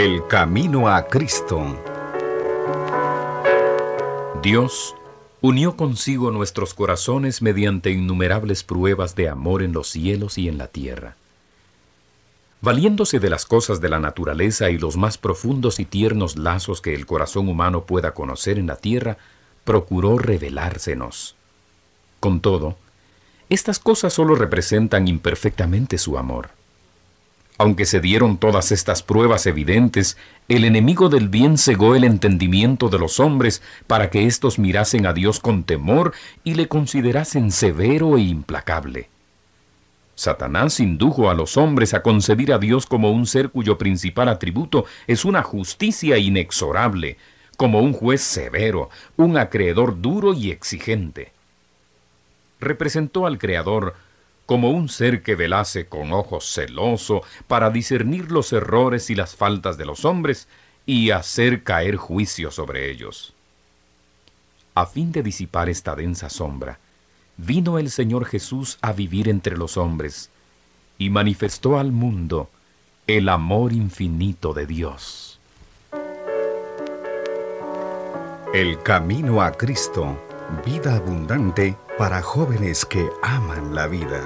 El camino a Cristo. Dios unió consigo nuestros corazones mediante innumerables pruebas de amor en los cielos y en la tierra. Valiéndose de las cosas de la naturaleza y los más profundos y tiernos lazos que el corazón humano pueda conocer en la tierra, procuró revelársenos. Con todo, estas cosas solo representan imperfectamente su amor. Aunque se dieron todas estas pruebas evidentes, el enemigo del bien cegó el entendimiento de los hombres para que éstos mirasen a Dios con temor y le considerasen severo e implacable. Satanás indujo a los hombres a concebir a Dios como un ser cuyo principal atributo es una justicia inexorable, como un juez severo, un acreedor duro y exigente. Representó al Creador como un ser que velase con ojo celoso para discernir los errores y las faltas de los hombres y hacer caer juicio sobre ellos. A fin de disipar esta densa sombra, vino el Señor Jesús a vivir entre los hombres y manifestó al mundo el amor infinito de Dios. El camino a Cristo, vida abundante para jóvenes que aman la vida.